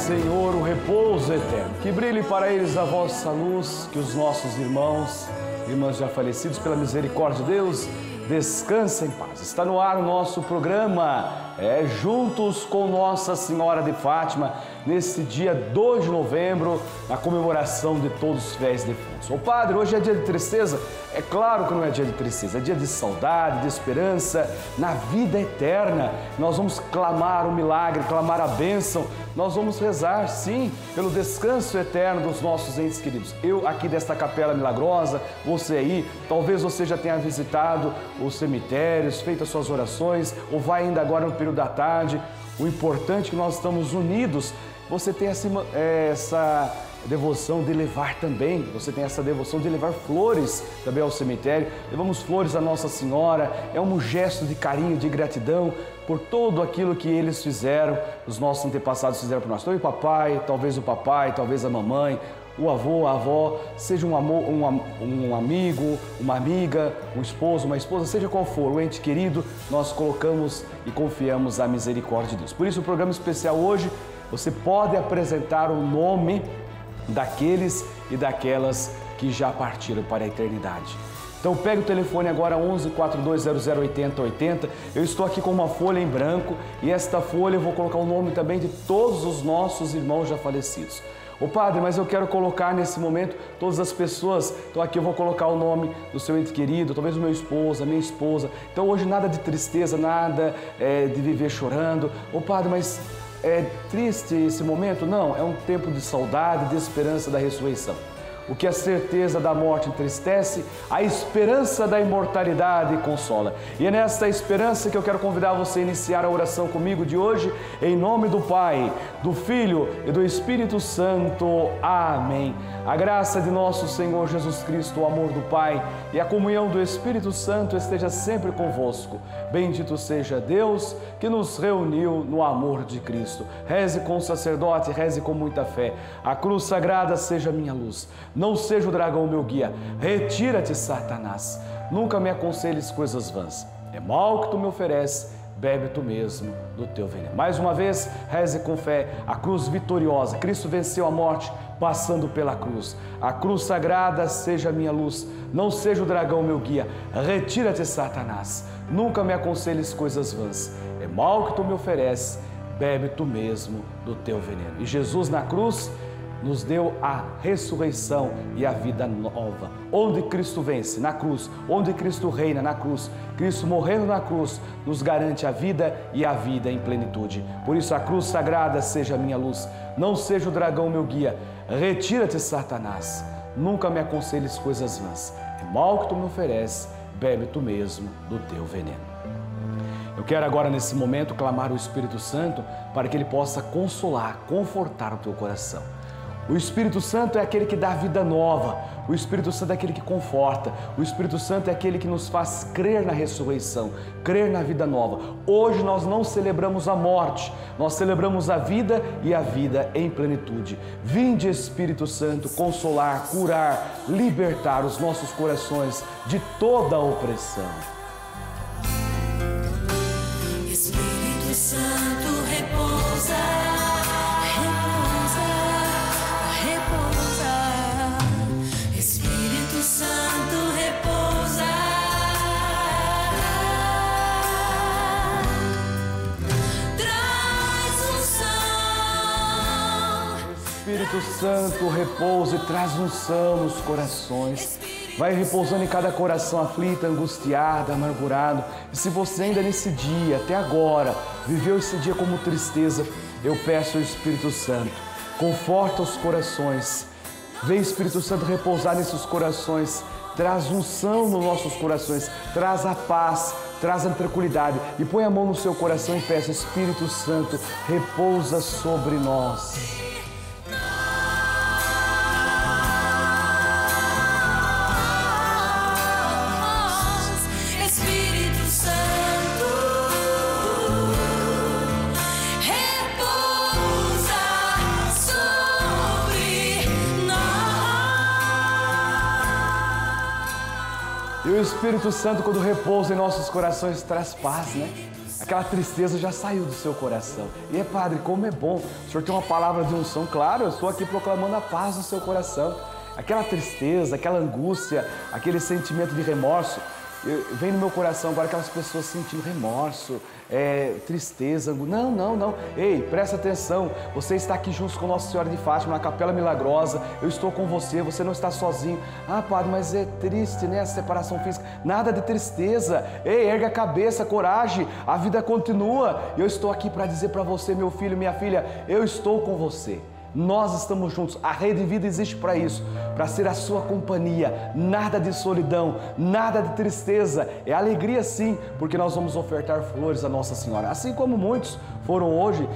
Senhor, o repouso eterno. Que brilhe para eles a vossa luz, que os nossos irmãos, irmãs já falecidos pela misericórdia de Deus, descansem em paz. Está no ar o nosso programa é, juntos com Nossa Senhora de Fátima, nesse dia 2 de novembro, na comemoração de todos os fiéis defuntos. Ô Padre, hoje é dia de tristeza? É claro que não é dia de tristeza, é dia de saudade, de esperança, na vida eterna. Nós vamos clamar o milagre, clamar a bênção, nós vamos rezar, sim, pelo descanso eterno dos nossos entes queridos. Eu aqui desta capela milagrosa, você aí, talvez você já tenha visitado os cemitérios, feito as suas orações, ou vai ainda agora no período da tarde. O importante é que nós estamos unidos. Você tem essa, é, essa devoção de levar também, você tem essa devoção de levar flores também ao cemitério. Levamos flores à Nossa Senhora, é um gesto de carinho, de gratidão por tudo aquilo que eles fizeram, os nossos antepassados fizeram por nós. Então, o papai, talvez o papai, talvez a mamãe, o avô, a avó, seja um, amor, um, um amigo, uma amiga, um esposo, uma esposa, seja qual for, o ente querido, nós colocamos e confiamos a misericórdia de Deus. Por isso, o programa especial hoje, você pode apresentar o nome daqueles e daquelas que já partiram para a eternidade. Então pegue o telefone agora 11 4200 8080. Eu estou aqui com uma folha em branco e esta folha eu vou colocar o nome também de todos os nossos irmãos já falecidos. Ô padre, mas eu quero colocar nesse momento todas as pessoas. Então aqui eu vou colocar o nome do seu ente querido, talvez o meu esposo, a minha esposa. Então hoje nada de tristeza, nada é, de viver chorando. Ô padre, mas é triste esse momento? Não, é um tempo de saudade, de esperança da ressurreição. O que a certeza da morte entristece, a esperança da imortalidade consola. E é nesta esperança que eu quero convidar você a iniciar a oração comigo de hoje, em nome do Pai, do Filho e do Espírito Santo. Amém. A graça de nosso Senhor Jesus Cristo, o amor do Pai e a comunhão do Espírito Santo esteja sempre convosco. Bendito seja Deus que nos reuniu no amor de Cristo. Reze com o sacerdote, reze com muita fé. A cruz sagrada seja minha luz não seja o dragão meu guia. Retira-te, Satanás. Nunca me aconselhes coisas vãs. É mal que tu me ofereces, bebe tu mesmo do teu veneno. Mais uma vez, reze com fé a cruz vitoriosa. Cristo venceu a morte passando pela cruz. A cruz sagrada seja a minha luz, não seja o dragão meu guia. Retira-te, Satanás. Nunca me aconselhes coisas vãs. É mal que tu me ofereces, bebe tu mesmo do teu veneno. E Jesus na cruz nos deu a ressurreição e a vida nova. Onde Cristo vence, na cruz, onde Cristo reina, na cruz, Cristo morrendo na cruz, nos garante a vida e a vida em plenitude. Por isso, a cruz sagrada seja a minha luz, não seja o dragão meu guia. Retira-te, Satanás. Nunca me aconselhes coisas vãs. É mal que tu me ofereces, bebe tu mesmo do teu veneno. Eu quero agora, nesse momento, clamar o Espírito Santo para que ele possa consolar, confortar o teu coração. O Espírito Santo é aquele que dá vida nova. O Espírito Santo é aquele que conforta. O Espírito Santo é aquele que nos faz crer na ressurreição, crer na vida nova. Hoje nós não celebramos a morte, nós celebramos a vida e a vida em plenitude. Vinde, Espírito Santo, consolar, curar, libertar os nossos corações de toda a opressão. Espírito Santo repousa e traz unção nos corações. Vai repousando em cada coração aflito, angustiado, amargurado. E se você ainda nesse dia, até agora, viveu esse dia como tristeza, eu peço ao Espírito Santo, conforta os corações. Vem Espírito Santo repousar nesses corações. Traz unção nos nossos corações, traz a paz, traz a tranquilidade e põe a mão no seu coração e peça, Espírito Santo, repousa sobre nós. E o Espírito Santo, quando repousa em nossos corações, traz paz, né? Aquela tristeza já saiu do seu coração. E é, Padre, como é bom. O Senhor tem uma palavra de unção. Claro, eu estou aqui proclamando a paz no seu coração. Aquela tristeza, aquela angústia, aquele sentimento de remorso, vem no meu coração agora aquelas pessoas sentindo remorso, é, tristeza. Não, não, não. Ei, presta atenção. Você está aqui junto com Nossa Senhora de Fátima, na Capela Milagrosa. Eu estou com você, você não está sozinho. Ah, padre, mas é triste, né? A separação física. Nada de tristeza. Ei, erga a cabeça, coragem. A vida continua. Eu estou aqui para dizer para você, meu filho, minha filha, eu estou com você. Nós estamos juntos. A Rede Vida existe para isso, para ser a sua companhia. Nada de solidão, nada de tristeza. É alegria sim, porque nós vamos ofertar flores à Nossa Senhora. Assim como muitos foram hoje,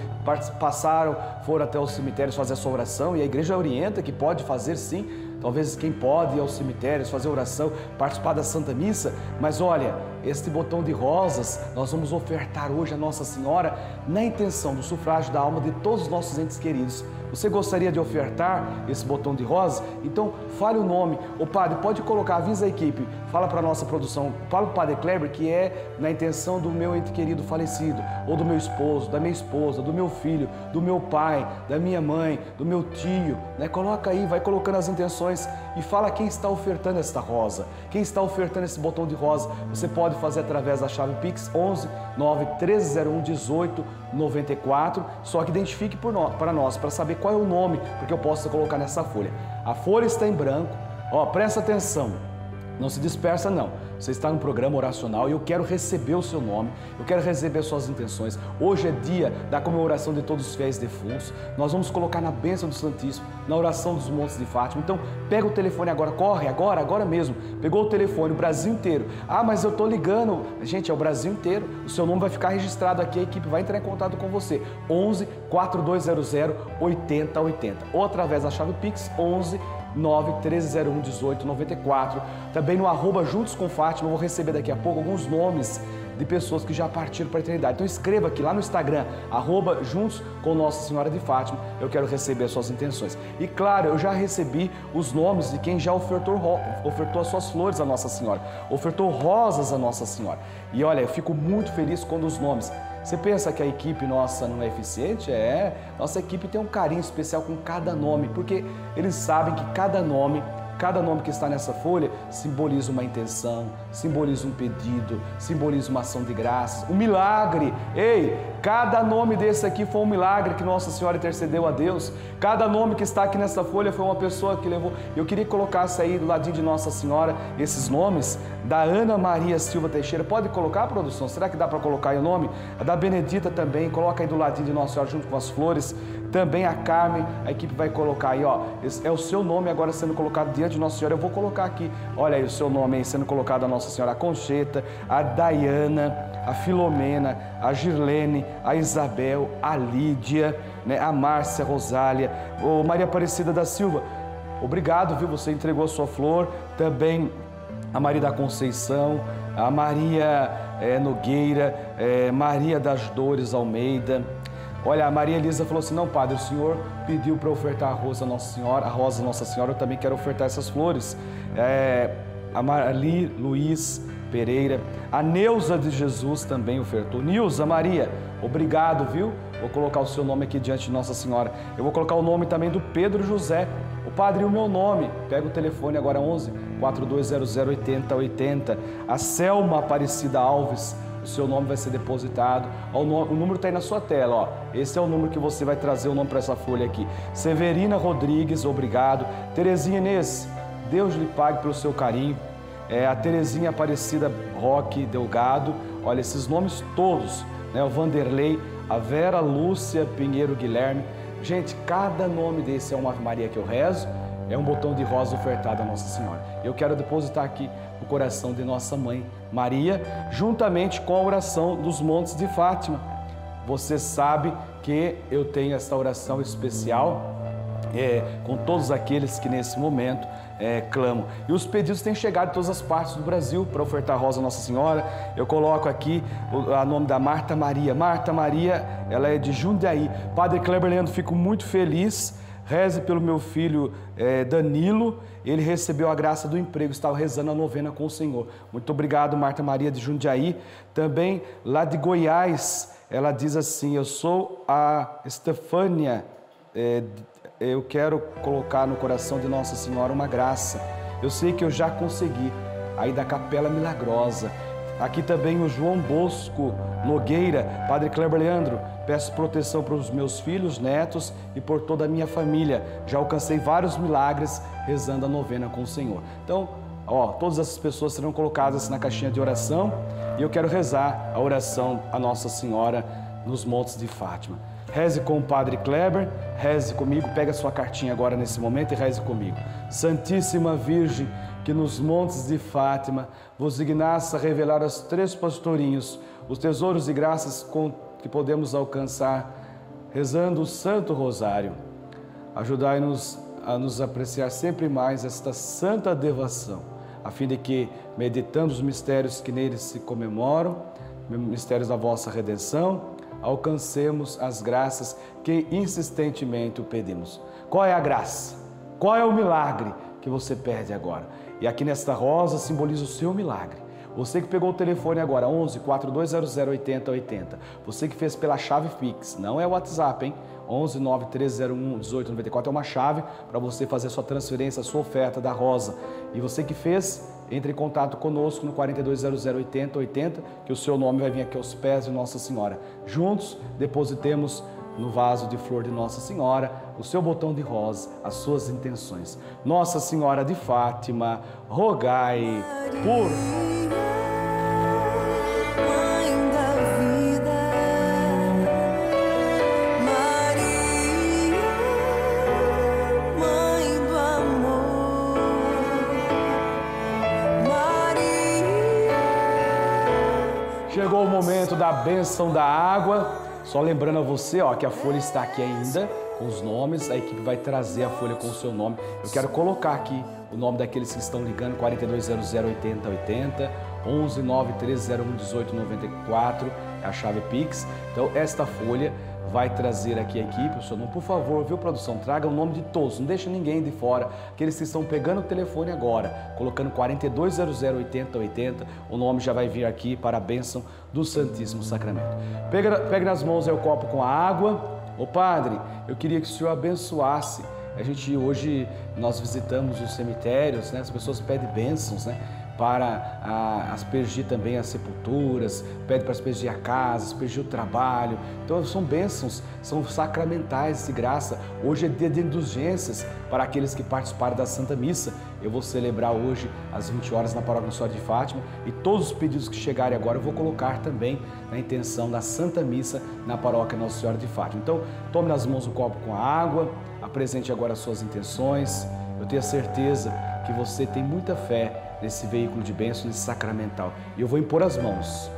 passaram, foram até os cemitérios fazer a sua oração e a igreja orienta que pode fazer sim. Talvez quem pode ir aos cemitérios, fazer oração, participar da Santa Missa, mas olha, este botão de rosas nós vamos ofertar hoje a Nossa Senhora na intenção do sufrágio da alma de todos os nossos entes queridos você gostaria de ofertar esse botão de rosa? Então fale o nome. O padre pode colocar, avisa a equipe, fala para a nossa produção, fala para o padre Kleber que é na intenção do meu ente querido falecido, ou do meu esposo, da minha esposa, do meu filho, do meu pai, da minha mãe, do meu tio. Né? Coloca aí, vai colocando as intenções e fala quem está ofertando esta rosa, quem está ofertando esse botão de rosa. Você pode fazer através da chave Pix 11 9 1301 18 94. Só que identifique para nós, para saber qual é o nome, porque eu posso colocar nessa folha. A folha está em branco. Ó, presta atenção. Não se dispersa, não. Você está no programa oracional e eu quero receber o seu nome, eu quero receber suas intenções. Hoje é dia da comemoração de todos os fiéis defuntos. Nós vamos colocar na bênção do Santíssimo, na oração dos Montes de Fátima. Então, pega o telefone agora, corre agora, agora mesmo. Pegou o telefone, o Brasil inteiro. Ah, mas eu estou ligando. Gente, é o Brasil inteiro. O seu nome vai ficar registrado aqui, a equipe vai entrar em contato com você. 11 4200 8080 ou através da chave Pix 11 91301 1894. Também no arroba Juntos com Fátima, eu vou receber daqui a pouco alguns nomes de pessoas que já partiram para a eternidade. Então escreva aqui lá no Instagram, arroba Juntos com Nossa Senhora de Fátima. Eu quero receber as suas intenções. E claro, eu já recebi os nomes de quem já ofertou, ofertou as suas flores à Nossa Senhora, ofertou rosas à Nossa Senhora. E olha, eu fico muito feliz quando os nomes você pensa que a equipe nossa não é eficiente? É. Nossa equipe tem um carinho especial com cada nome, porque eles sabem que cada nome Cada nome que está nessa folha simboliza uma intenção, simboliza um pedido, simboliza uma ação de graças, um milagre. Ei, cada nome desse aqui foi um milagre que Nossa Senhora intercedeu a Deus. Cada nome que está aqui nessa folha foi uma pessoa que levou. Eu queria que colocasse aí do ladinho de Nossa Senhora esses nomes da Ana Maria Silva Teixeira. Pode colocar, produção? Será que dá para colocar aí o nome? A da Benedita também. Coloca aí do ladinho de Nossa Senhora junto com as flores. Também a Carmen, a equipe vai colocar aí, ó. É o seu nome agora sendo colocado diante de Nossa Senhora. Eu vou colocar aqui, olha aí o seu nome aí sendo colocado a Nossa Senhora, a Concheta, a Dayana, a Filomena, a Girlene, a Isabel, a Lídia, né, a Márcia Rosália, o Maria Aparecida da Silva. Obrigado, viu? Você entregou a sua flor. Também a Maria da Conceição, a Maria é, Nogueira, é, Maria das Dores Almeida, Olha, a Maria Elisa falou assim: não, padre, o senhor pediu para ofertar a rosa Nossa Senhora, a rosa Nossa Senhora, eu também quero ofertar essas flores. É, a Marli Luiz Pereira, a Neuza de Jesus também ofertou. Nilza Maria, obrigado, viu? Vou colocar o seu nome aqui diante de Nossa Senhora. Eu vou colocar o nome também do Pedro José. O padre, o meu nome? Pega o telefone agora 11 4200 8080. A Selma Aparecida Alves o seu nome vai ser depositado. O número está aí na sua tela, ó. Esse é o número que você vai trazer o nome para essa folha aqui. Severina Rodrigues, obrigado. Terezinha Inês, Deus lhe pague pelo seu carinho. É, a Terezinha Aparecida Roque Delgado, olha esses nomes todos, né? O Vanderlei, a Vera Lúcia Pinheiro Guilherme. Gente, cada nome desse é uma Ave Maria que eu rezo, é um botão de rosa ofertado a Nossa Senhora. Eu quero depositar aqui o coração de nossa mãe Maria, juntamente com a oração dos Montes de Fátima. Você sabe que eu tenho essa oração especial é, com todos aqueles que nesse momento é, clamam. E os pedidos têm chegado de todas as partes do Brasil para ofertar rosa Nossa Senhora. Eu coloco aqui o a nome da Marta Maria. Marta Maria, ela é de Jundiaí. Padre Kleber Leandro, fico muito feliz Reze pelo meu filho eh, Danilo, ele recebeu a graça do emprego, estava rezando a novena com o Senhor. Muito obrigado, Marta Maria de Jundiaí. Também lá de Goiás, ela diz assim: Eu sou a Estefânia, eh, eu quero colocar no coração de Nossa Senhora uma graça. Eu sei que eu já consegui. Aí da Capela Milagrosa. Aqui também o João Bosco Nogueira, Padre Kleber Leandro, peço proteção para os meus filhos, netos e por toda a minha família. Já alcancei vários milagres rezando a novena com o Senhor. Então, ó, todas essas pessoas serão colocadas na caixinha de oração e eu quero rezar a oração a Nossa Senhora nos Montes de Fátima. Reze com o Padre Kleber, reze comigo, pega sua cartinha agora nesse momento e reze comigo. Santíssima Virgem, que nos montes de Fátima vos dignasse a revelar aos três pastorinhos os tesouros e graças com que podemos alcançar rezando o Santo Rosário. Ajudai-nos a nos apreciar sempre mais esta santa devoção, a fim de que, meditando os mistérios que neles se comemoram, mistérios da vossa redenção, alcancemos as graças que insistentemente o pedimos. Qual é a graça? Qual é o milagre que você pede agora? E aqui nesta rosa simboliza o seu milagre. Você que pegou o telefone agora, 11 4200 8080. Você que fez pela chave Pix, não é o WhatsApp, hein? 11 9301 1894 é uma chave para você fazer sua transferência, sua oferta da rosa. E você que fez, entre em contato conosco no 4200 8080, que o seu nome vai vir aqui aos pés de Nossa Senhora. Juntos, depositemos no vaso de flor de Nossa Senhora, o seu botão de rosa, as suas intenções. Nossa Senhora de Fátima, rogai por Mãe da vida, Maria, Mãe do amor, Maria. Chegou o momento da bênção da água. Só lembrando a você, ó, que a folha está aqui ainda com os nomes. A equipe vai trazer a folha com o seu nome. Eu quero colocar aqui o nome daqueles que estão ligando 4200 8080 11 9301 1894 é a chave Pix. Então esta folha vai trazer aqui a equipe, o seu nome. Por favor, viu, produção? Traga o nome de todos, não deixa ninguém de fora. Aqueles que estão pegando o telefone agora, colocando 4200 8080, o nome já vai vir aqui para a bênção do Santíssimo Sacramento. Pega, pega nas mãos aí o copo com a água. Ô padre, eu queria que o senhor abençoasse. A gente hoje nós visitamos os cemitérios, né? As pessoas pedem bênçãos, né? Para ah, aspergir também as sepulturas, pede para aspergir a casa, aspergir o trabalho. Então são bênçãos, são sacramentais de graça. Hoje é dia de indulgências para aqueles que participaram da Santa Missa. Eu vou celebrar hoje às 20 horas na Paróquia Nossa de Fátima e todos os pedidos que chegarem agora eu vou colocar também na intenção da Santa Missa na Paróquia Nossa Senhora de Fátima. Então tome nas mãos o copo com a água, apresente agora as suas intenções. Eu tenho a certeza que você tem muita fé nesse veículo de bênção, nesse sacramental. E eu vou impor as mãos,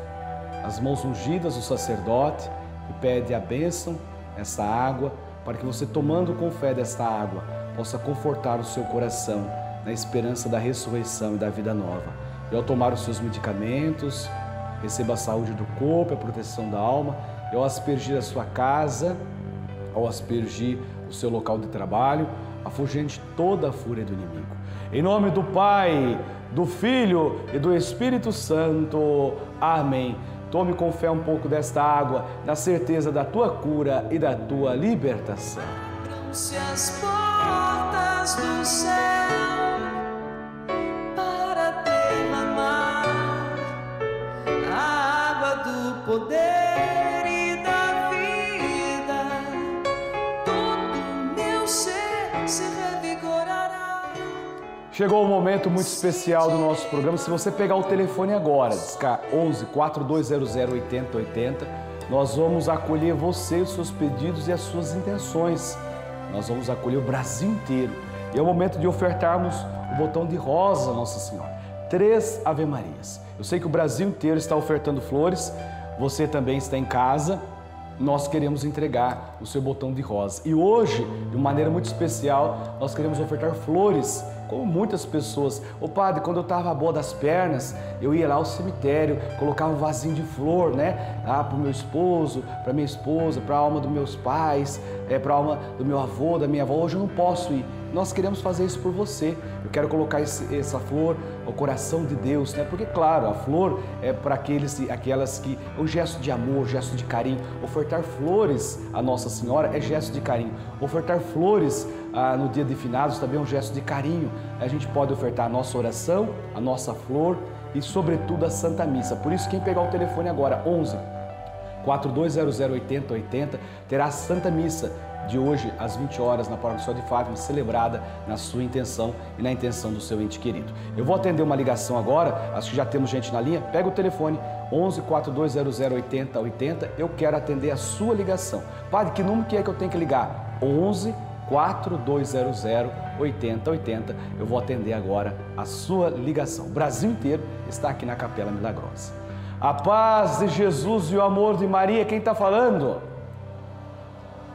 as mãos ungidas do sacerdote, que pede a bênção, essa água, para que você, tomando com fé desta água, possa confortar o seu coração na esperança da ressurreição e da vida nova. E ao tomar os seus medicamentos, receba a saúde do corpo, a proteção da alma, e ao aspergir a sua casa, ao aspergir o seu local de trabalho, afugente toda a fúria do inimigo. Em nome do Pai, do Filho e do Espírito Santo. Amém. Tome com fé um pouco desta água, na certeza da tua cura e da tua libertação. Abram-se as portas do céu para derramar a água do poder Chegou o momento muito especial do nosso programa. Se você pegar o telefone agora, discar 11 4200 8080, nós vamos acolher você, os seus pedidos e as suas intenções. Nós vamos acolher o Brasil inteiro. E é o momento de ofertarmos o botão de rosa, Nossa Senhora. Três Ave Marias. Eu sei que o Brasil inteiro está ofertando flores. Você também está em casa nós queremos entregar o seu botão de rosa. E hoje, de maneira muito especial, nós queremos ofertar flores como muitas pessoas. O padre, quando eu estava boa das pernas, eu ia lá ao cemitério, colocava um vasinho de flor, né? Ah, para o meu esposo, para minha esposa, para a alma dos meus pais, é, para a alma do meu avô, da minha avó. Hoje eu não posso ir. Nós queremos fazer isso por você. Eu quero colocar esse, essa flor ao coração de Deus, né? Porque, claro, a flor é para aqueles e aquelas que é um gesto de amor, gesto de carinho. Ofertar flores à Nossa Senhora é gesto de carinho. Ofertar flores ah, no dia de finados também é um gesto de carinho. A gente pode ofertar a nossa oração, a nossa flor e, sobretudo, a Santa Missa. Por isso, quem pegar o telefone agora, 11 4200 8080, terá a Santa Missa de hoje às 20 horas na Paróquia de Fátima, celebrada na sua intenção e na intenção do seu ente querido. Eu vou atender uma ligação agora, acho que já temos gente na linha. Pega o telefone 11 4200 8080. Eu quero atender a sua ligação. Padre, que número que é que eu tenho que ligar? 11 4200 8080. Eu vou atender agora a sua ligação. O Brasil inteiro está aqui na Capela Milagrosa. A paz de Jesus e o amor de Maria, quem está falando?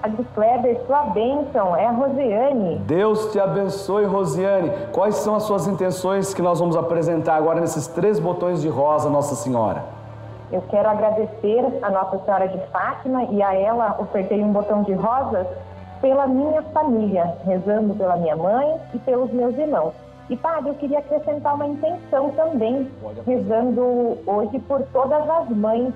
Padre Kleber, sua bênção, é a Rosiane. Deus te abençoe, Rosiane. Quais são as suas intenções que nós vamos apresentar agora nesses três botões de rosa, Nossa Senhora? Eu quero agradecer a Nossa Senhora de Fátima e a ela ofertei um botão de rosas pela minha família, rezando pela minha mãe e pelos meus irmãos. E, padre, eu queria acrescentar uma intenção também, rezando hoje por todas as mães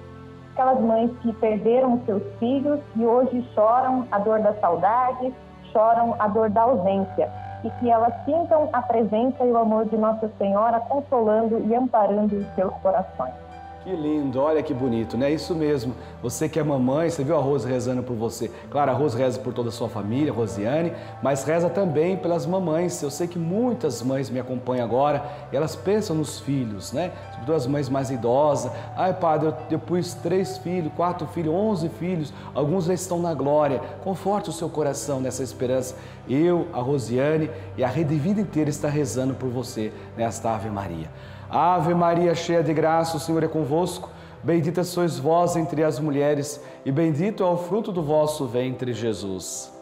aquelas mães que perderam seus filhos e hoje choram a dor da saudade, choram a dor da ausência, e que elas sintam a presença e o amor de Nossa Senhora consolando e amparando os seus corações. Que lindo, olha que bonito, né? Isso mesmo. Você que é mamãe, você viu a Rose rezando por você. Claro, a Rose reza por toda a sua família, Rosiane, mas reza também pelas mamães. Eu sei que muitas mães me acompanham agora e elas pensam nos filhos, né? Sobretudo as mães mais idosas. Ai, padre, eu, pus três filhos, quatro filhos, onze filhos, alguns já estão na glória. Conforte o seu coração nessa esperança. Eu, a Rosiane e a rede vida inteira está rezando por você nesta Ave Maria. Ave Maria, cheia de graça, o Senhor é convosco. Bendita sois vós entre as mulheres, e bendito é o fruto do vosso ventre, Jesus.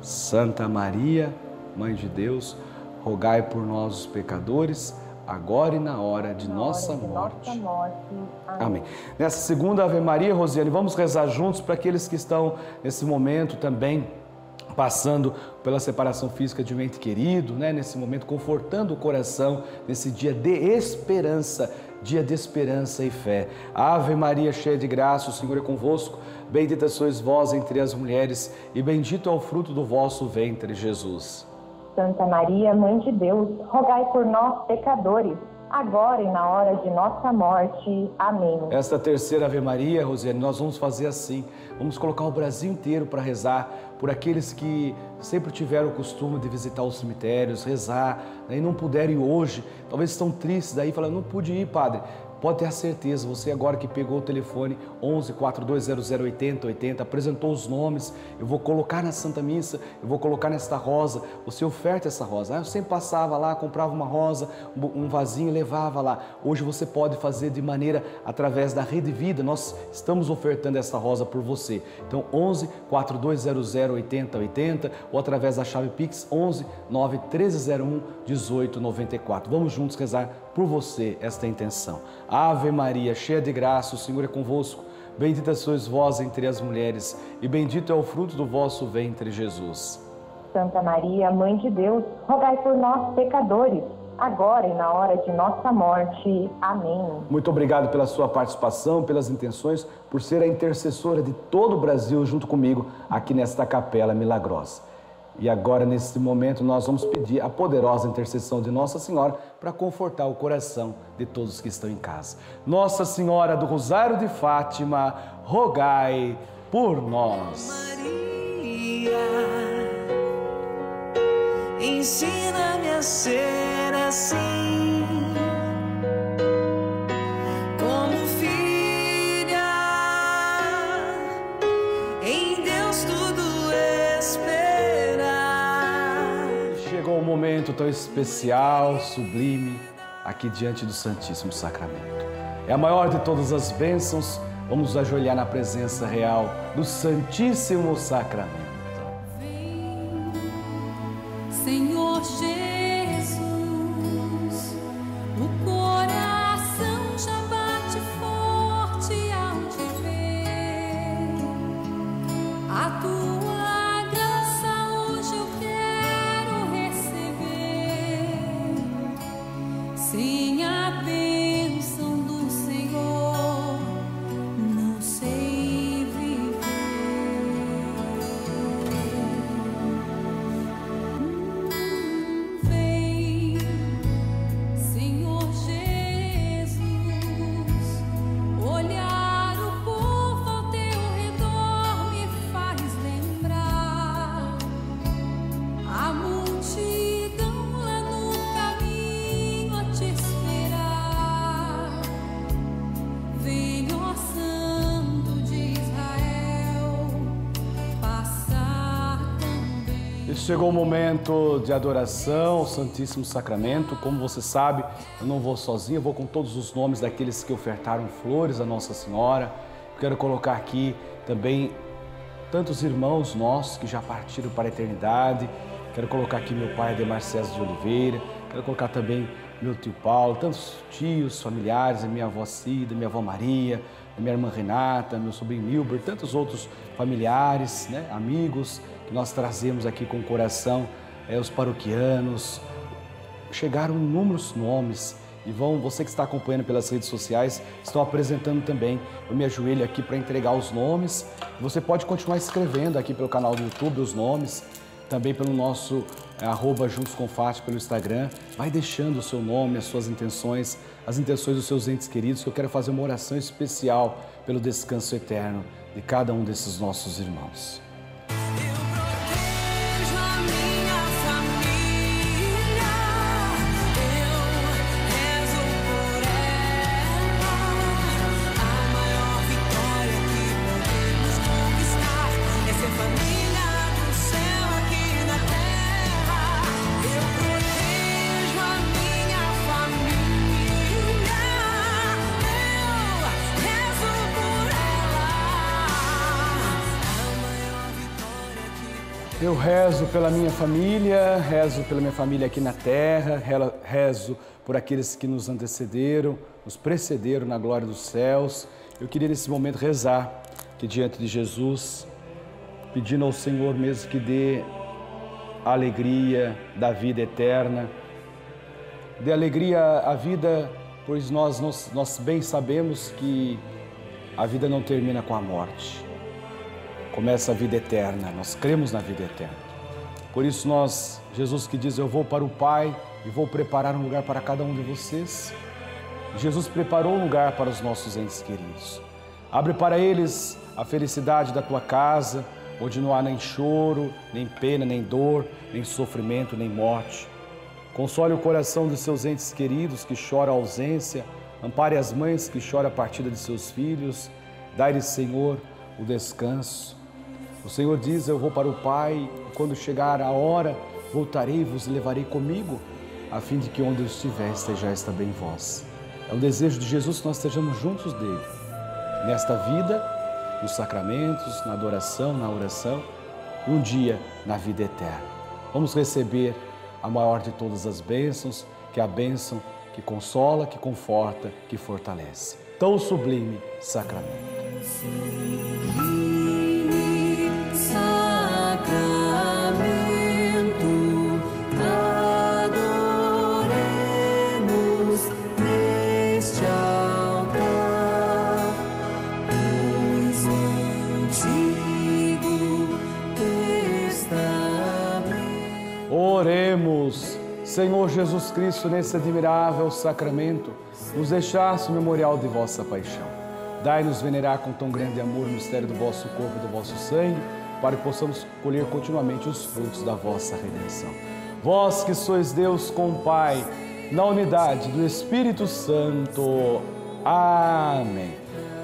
Santa Maria, Mãe de Deus, rogai por nós, os pecadores, agora e na hora de, Na nossa, hora de morte. nossa morte. Amém. Amém. Nessa segunda Ave Maria, Rosiane, vamos rezar juntos para aqueles que estão nesse momento também passando pela separação física de um ente querido, né? nesse momento confortando o coração nesse dia de esperança, dia de esperança e fé. Ave Maria, cheia de graça, o Senhor é convosco. Bendita sois vós entre as mulheres e bendito é o fruto do vosso ventre, Jesus. Santa Maria, Mãe de Deus, rogai por nós, pecadores, agora e na hora de nossa morte. Amém. Esta terceira Ave Maria, Rosiane, nós vamos fazer assim. Vamos colocar o Brasil inteiro para rezar por aqueles que sempre tiveram o costume de visitar os cemitérios, rezar, né, e não puderam ir hoje. Talvez estão tristes aí, falando, não pude ir, padre. Pode ter a certeza, você agora que pegou o telefone 11 4200 80 80, apresentou os nomes, eu vou colocar na Santa Missa, eu vou colocar nesta rosa, você oferta essa rosa. Ah, eu sempre passava lá, comprava uma rosa, um vasinho e levava lá. Hoje você pode fazer de maneira através da Rede Vida, nós estamos ofertando essa rosa por você. Então 11 4200 80 80 ou através da chave Pix 11 9 1301 1894. Vamos juntos rezar por você esta intenção. Ave Maria, cheia de graça, o Senhor é convosco. Bendita sois vós entre as mulheres, e bendito é o fruto do vosso ventre, Jesus. Santa Maria, Mãe de Deus, rogai por nós, pecadores, agora e na hora de nossa morte. Amém. Muito obrigado pela sua participação, pelas intenções, por ser a intercessora de todo o Brasil junto comigo aqui nesta capela milagrosa. E agora, nesse momento, nós vamos pedir a poderosa intercessão de Nossa Senhora para confortar o coração de todos que estão em casa. Nossa Senhora do Rosário de Fátima, rogai por nós. Maria, ensina-me a ser momento tão especial, sublime, aqui diante do Santíssimo Sacramento. É a maior de todas as bênçãos, Vamos nos ajoelhar na presença real do Santíssimo Sacramento. Senhor Jesus, o coração já bate forte. A tua Chegou o momento de adoração Santíssimo Sacramento. Como você sabe, eu não vou sozinho, eu vou com todos os nomes daqueles que ofertaram flores a Nossa Senhora. Quero colocar aqui também tantos irmãos nossos que já partiram para a eternidade. Quero colocar aqui meu pai Ademar César de Oliveira. Quero colocar também meu tio Paulo, tantos tios, familiares, a minha avó Cida, minha avó Maria, a minha irmã Renata, meu sobrinho Milber, tantos outros familiares, né, amigos nós trazemos aqui com o coração, é, os paroquianos. Chegaram inúmeros nomes e vão, você que está acompanhando pelas redes sociais, estão apresentando também. Eu me ajoelho aqui para entregar os nomes. Você pode continuar escrevendo aqui pelo canal do YouTube os nomes, também pelo nosso é, arroba Juntos com Fátima pelo Instagram. Vai deixando o seu nome, as suas intenções, as intenções dos seus entes queridos, que eu quero fazer uma oração especial pelo descanso eterno de cada um desses nossos irmãos. Pela minha família, rezo pela minha família aqui na terra, rezo por aqueles que nos antecederam, nos precederam na glória dos céus. Eu queria nesse momento rezar que diante de Jesus, pedindo ao Senhor mesmo que dê a alegria da vida eterna, dê alegria à vida, pois nós, nós, nós bem sabemos que a vida não termina com a morte começa a vida eterna. Nós cremos na vida eterna. Por isso nós, Jesus que diz, eu vou para o Pai e vou preparar um lugar para cada um de vocês. Jesus preparou um lugar para os nossos entes queridos. Abre para eles a felicidade da tua casa, onde não há nem choro, nem pena, nem dor, nem sofrimento, nem morte. Console o coração dos seus entes queridos que choram a ausência, ampare as mães que choram a partida de seus filhos, dai-lhes, Senhor, o descanso. O Senhor diz: Eu vou para o Pai, quando chegar a hora, voltarei e vos levarei comigo, a fim de que onde eu estiver estejais também vós. É o desejo de Jesus que nós estejamos juntos dele, nesta vida, nos sacramentos, na adoração, na oração, e um dia na vida eterna. Vamos receber a maior de todas as bênçãos, que é a bênção que consola, que conforta, que fortalece. Tão sublime. Sacramento, Senhor Jesus Cristo, nesse admirável sacramento, nos deixaste o memorial de vossa paixão. Dai-nos venerar com tão grande amor o mistério do vosso corpo e do vosso sangue, para que possamos colher continuamente os frutos da vossa redenção. Vós que sois Deus com Pai, na unidade do Espírito Santo. Amém.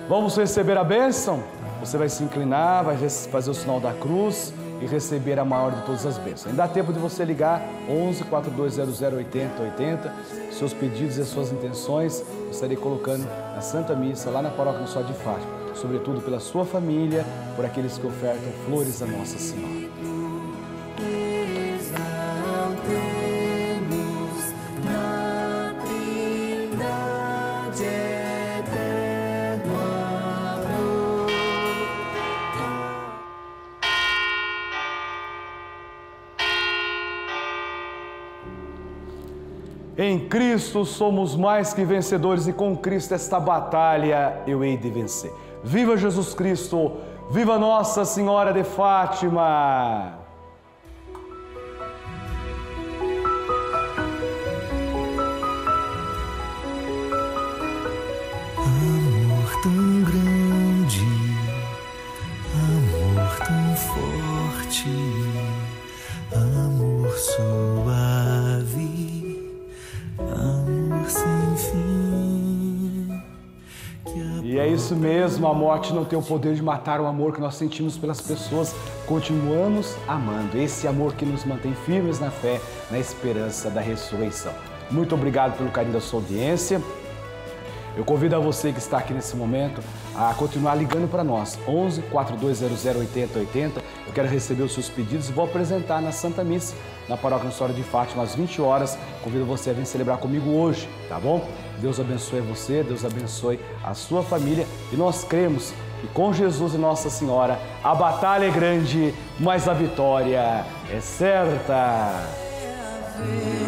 Vamos receber a bênção? Você vai se inclinar, vai fazer o sinal da cruz e receber a maior de todas as bênçãos. Ainda dá tempo de você ligar 11 4200 80 80, seus pedidos e as suas intenções. Eu estarei colocando na Santa Missa, lá na Paróquia do Sol de Fátima. sobretudo pela sua família, por aqueles que ofertam flores a Nossa Senhora. Em Cristo somos mais que vencedores e com Cristo esta batalha eu hei de vencer. Viva Jesus Cristo! Viva Nossa Senhora de Fátima! Isso mesmo, a morte não tem o poder de matar o amor que nós sentimos pelas pessoas. Continuamos amando, esse amor que nos mantém firmes na fé, na esperança da ressurreição. Muito obrigado pelo carinho da sua audiência. Eu convido a você que está aqui nesse momento a continuar ligando para nós, 11 4200 8080. Eu quero receber os seus pedidos e vou apresentar na Santa Missa, na Paróquia Nossa Senhora de Fátima, às 20 horas. Convido você a vir celebrar comigo hoje, tá bom? Deus abençoe você, Deus abençoe a sua família e nós cremos que com Jesus e Nossa Senhora a batalha é grande, mas a vitória é certa. ver